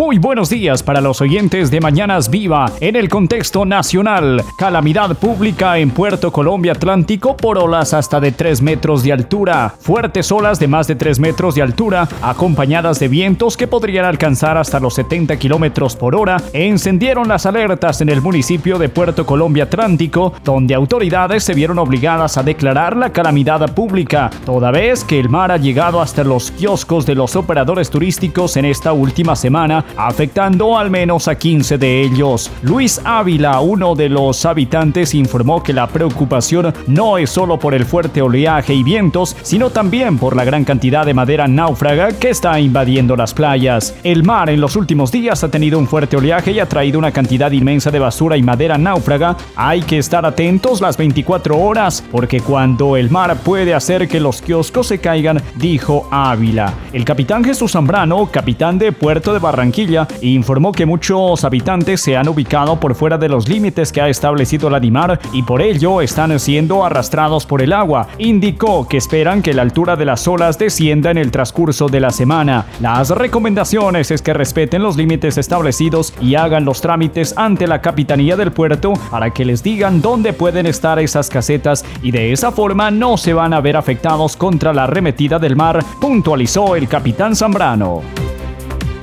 Muy buenos días para los oyentes de Mañanas Viva. En el contexto nacional, calamidad pública en Puerto Colombia Atlántico por olas hasta de 3 metros de altura. Fuertes olas de más de 3 metros de altura, acompañadas de vientos que podrían alcanzar hasta los 70 kilómetros por hora, encendieron las alertas en el municipio de Puerto Colombia Atlántico, donde autoridades se vieron obligadas a declarar la calamidad pública, toda vez que el mar ha llegado hasta los kioscos de los operadores turísticos en esta última semana afectando al menos a 15 de ellos. Luis Ávila, uno de los habitantes, informó que la preocupación no es solo por el fuerte oleaje y vientos, sino también por la gran cantidad de madera náufraga que está invadiendo las playas. El mar en los últimos días ha tenido un fuerte oleaje y ha traído una cantidad inmensa de basura y madera náufraga. Hay que estar atentos las 24 horas, porque cuando el mar puede hacer que los kioscos se caigan, dijo Ávila. El capitán Jesús Zambrano, capitán de Puerto de Barranquilla, informó que muchos habitantes se han ubicado por fuera de los límites que ha establecido la DIMAR y por ello están siendo arrastrados por el agua. Indicó que esperan que la altura de las olas descienda en el transcurso de la semana. Las recomendaciones es que respeten los límites establecidos y hagan los trámites ante la Capitanía del Puerto para que les digan dónde pueden estar esas casetas y de esa forma no se van a ver afectados contra la arremetida del mar, puntualizó el capitán Zambrano.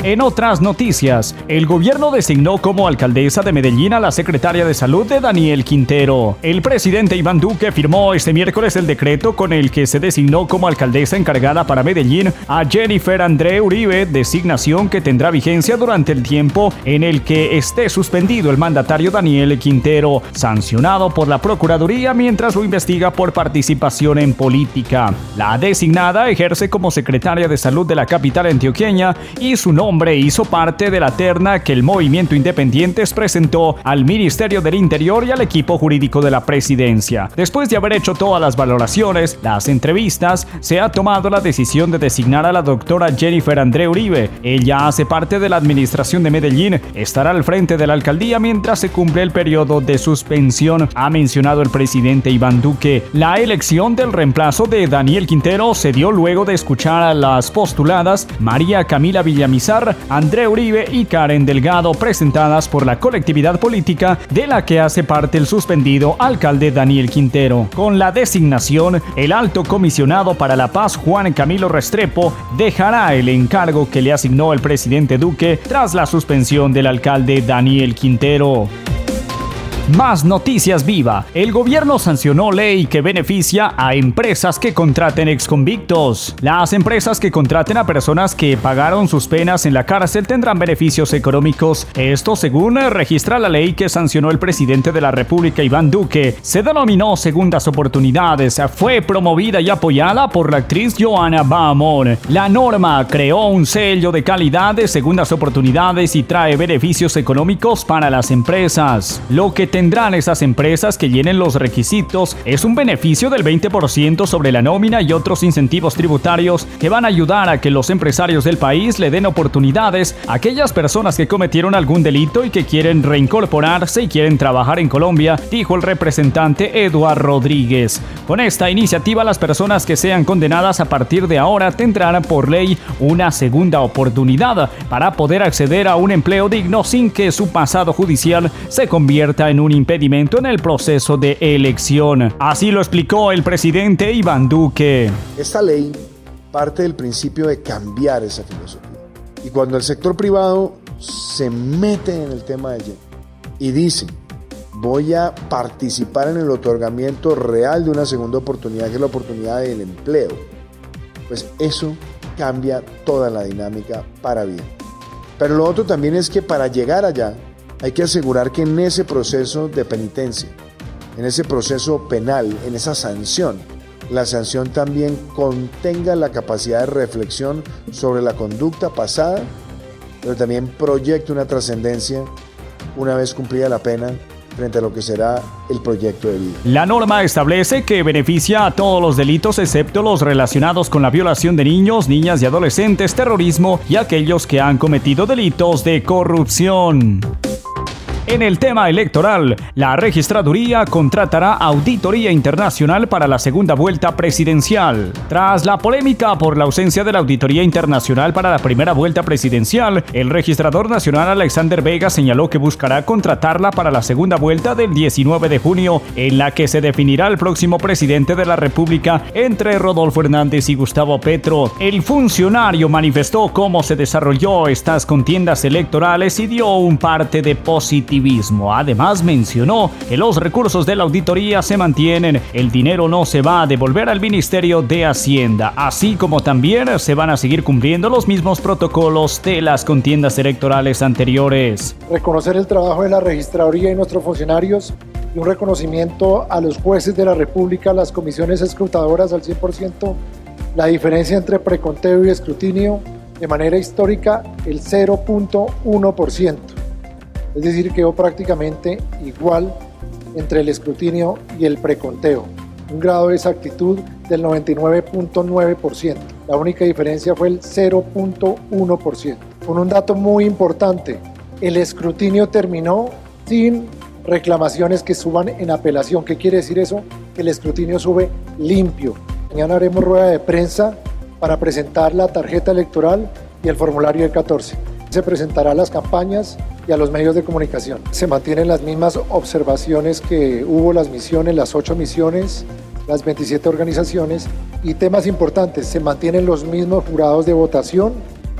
En otras noticias, el gobierno designó como alcaldesa de Medellín a la secretaria de Salud de Daniel Quintero. El presidente Iván Duque firmó este miércoles el decreto con el que se designó como alcaldesa encargada para Medellín a Jennifer André Uribe, designación que tendrá vigencia durante el tiempo en el que esté suspendido el mandatario Daniel Quintero, sancionado por la Procuraduría mientras lo investiga por participación en política. La designada ejerce como secretaria de Salud de la capital antioqueña y su nombre hombre hizo parte de la terna que el movimiento Independientes presentó al Ministerio del Interior y al equipo jurídico de la presidencia. Después de haber hecho todas las valoraciones, las entrevistas, se ha tomado la decisión de designar a la doctora Jennifer André Uribe. Ella hace parte de la administración de Medellín, estará al frente de la alcaldía mientras se cumple el periodo de suspensión, ha mencionado el presidente Iván Duque. La elección del reemplazo de Daniel Quintero se dio luego de escuchar a las postuladas María Camila Villamizar André Uribe y Karen Delgado, presentadas por la colectividad política de la que hace parte el suspendido alcalde Daniel Quintero. Con la designación, el alto comisionado para la paz Juan Camilo Restrepo dejará el encargo que le asignó el presidente Duque tras la suspensión del alcalde Daniel Quintero. Más noticias viva. El gobierno sancionó ley que beneficia a empresas que contraten exconvictos. Las empresas que contraten a personas que pagaron sus penas en la cárcel tendrán beneficios económicos. Esto según registra la ley que sancionó el presidente de la República Iván Duque. Se denominó Segundas Oportunidades. Fue promovida y apoyada por la actriz Joana Baamon. La norma creó un sello de calidad de segundas oportunidades y trae beneficios económicos para las empresas. Lo que tendrán esas empresas que llenen los requisitos es un beneficio del 20% sobre la nómina y otros incentivos tributarios que van a ayudar a que los empresarios del país le den oportunidades a aquellas personas que cometieron algún delito y que quieren reincorporarse y quieren trabajar en Colombia, dijo el representante Eduardo Rodríguez. Con esta iniciativa las personas que sean condenadas a partir de ahora tendrán por ley una segunda oportunidad para poder acceder a un empleo digno sin que su pasado judicial se convierta en un un impedimento en el proceso de elección. Así lo explicó el presidente Iván Duque. Esta ley parte del principio de cambiar esa filosofía. Y cuando el sector privado se mete en el tema de lleno y dice, voy a participar en el otorgamiento real de una segunda oportunidad, que es la oportunidad del empleo, pues eso cambia toda la dinámica para bien. Pero lo otro también es que para llegar allá hay que asegurar que en ese proceso de penitencia, en ese proceso penal, en esa sanción, la sanción también contenga la capacidad de reflexión sobre la conducta pasada, pero también proyecte una trascendencia una vez cumplida la pena frente a lo que será el proyecto de vida. La norma establece que beneficia a todos los delitos excepto los relacionados con la violación de niños, niñas y adolescentes, terrorismo y aquellos que han cometido delitos de corrupción. En el tema electoral, la registraduría contratará auditoría internacional para la segunda vuelta presidencial. Tras la polémica por la ausencia de la auditoría internacional para la primera vuelta presidencial, el registrador nacional Alexander Vega señaló que buscará contratarla para la segunda vuelta del 19 de junio, en la que se definirá el próximo presidente de la República entre Rodolfo Hernández y Gustavo Petro. El funcionario manifestó cómo se desarrolló estas contiendas electorales y dio un parte de Además mencionó que los recursos de la auditoría se mantienen, el dinero no se va a devolver al Ministerio de Hacienda, así como también se van a seguir cumpliendo los mismos protocolos de las contiendas electorales anteriores. Reconocer el trabajo de la registraduría y nuestros funcionarios y un reconocimiento a los jueces de la República, las comisiones escrutadoras al 100%, la diferencia entre preconteo y escrutinio de manera histórica el 0.1% es decir, quedó prácticamente igual entre el escrutinio y el preconteo, un grado de exactitud del 99.9%. La única diferencia fue el 0.1%. Con un dato muy importante, el escrutinio terminó sin reclamaciones que suban en apelación. ¿Qué quiere decir eso? Que el escrutinio sube limpio. Mañana haremos rueda de prensa para presentar la tarjeta electoral y el formulario de 14. Se presentará las campañas y a los medios de comunicación. Se mantienen las mismas observaciones que hubo las misiones, las ocho misiones, las 27 organizaciones y temas importantes, se mantienen los mismos jurados de votación,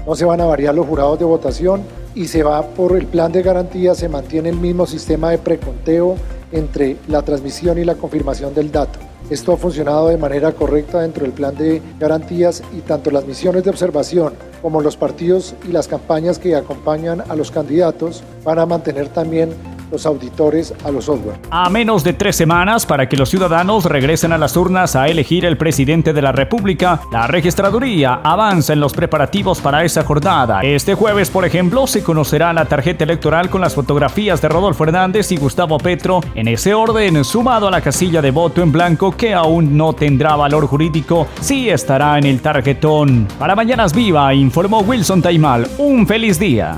no se van a variar los jurados de votación y se va por el plan de garantía, se mantiene el mismo sistema de preconteo entre la transmisión y la confirmación del dato. Esto ha funcionado de manera correcta dentro del plan de garantías y tanto las misiones de observación como los partidos y las campañas que acompañan a los candidatos van a mantener también los auditores a los software. A menos de tres semanas para que los ciudadanos regresen a las urnas a elegir el presidente de la República, la registraduría avanza en los preparativos para esa jornada. Este jueves, por ejemplo, se conocerá la tarjeta electoral con las fotografías de Rodolfo Hernández y Gustavo Petro en ese orden, sumado a la casilla de voto en blanco que aún no tendrá valor jurídico, sí estará en el tarjetón. Para Mañanas Viva, informó Wilson Taimal. Un feliz día.